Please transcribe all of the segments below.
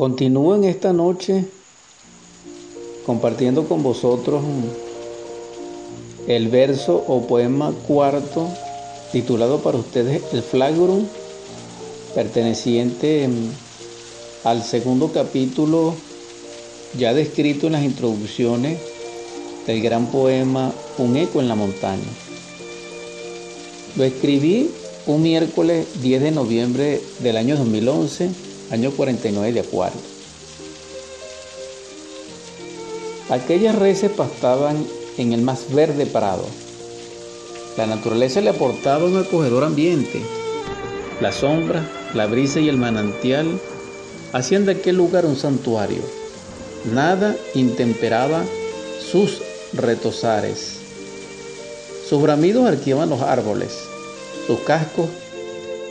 Continúo en esta noche compartiendo con vosotros el verso o poema cuarto titulado para ustedes El Flagrum, perteneciente al segundo capítulo ya descrito en las introducciones del gran poema Un eco en la montaña. Lo escribí un miércoles 10 de noviembre del año 2011, año 49 de Acuario. Aquellas reses pastaban en el más verde prado. La naturaleza le aportaba un acogedor ambiente. La sombra, la brisa y el manantial hacían de aquel lugar un santuario. Nada intemperaba sus retosares. Sus bramidos arqueaban los árboles, sus cascos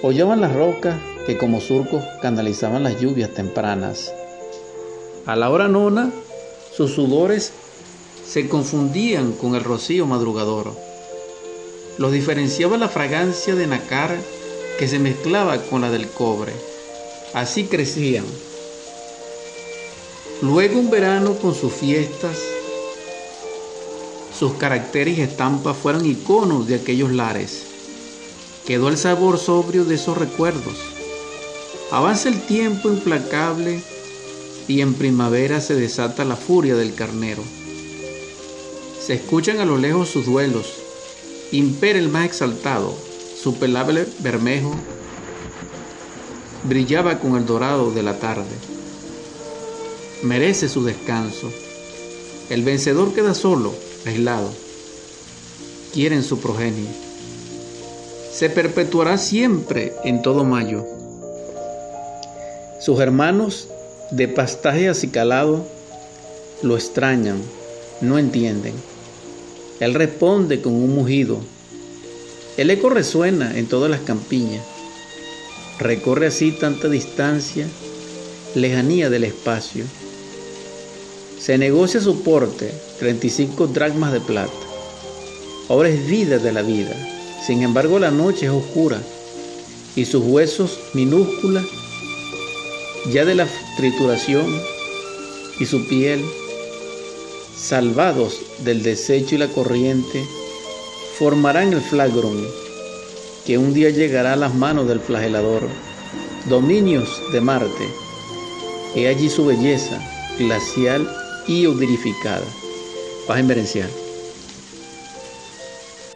hollaban las rocas que como surcos canalizaban las lluvias tempranas. A la hora nona, sus sudores se confundían con el rocío madrugador. Los diferenciaba la fragancia de nácar que se mezclaba con la del cobre. Así crecían. Luego un verano con sus fiestas, sus caracteres y estampas fueron iconos de aquellos lares. Quedó el sabor sobrio de esos recuerdos. Avanza el tiempo implacable y en primavera se desata la furia del carnero. Se escuchan a lo lejos sus duelos, impera el más exaltado, su pelable bermejo brillaba con el dorado de la tarde. Merece su descanso. El vencedor queda solo, aislado. Quieren su progenie. Se perpetuará siempre en todo mayo. Sus hermanos de pastaje acicalado lo extrañan, no entienden. Él responde con un mugido. El eco resuena en todas las campiñas. Recorre así tanta distancia, lejanía del espacio. Se negocia su porte, 35 dracmas de plata. Ahora es vida de la vida. Sin embargo, la noche es oscura y sus huesos minúsculas, ya de la trituración, y su piel, salvados del desecho y la corriente, formarán el flagrum que un día llegará a las manos del flagelador, dominios de Marte. He allí su belleza glacial y odorificada. Paz inverencial.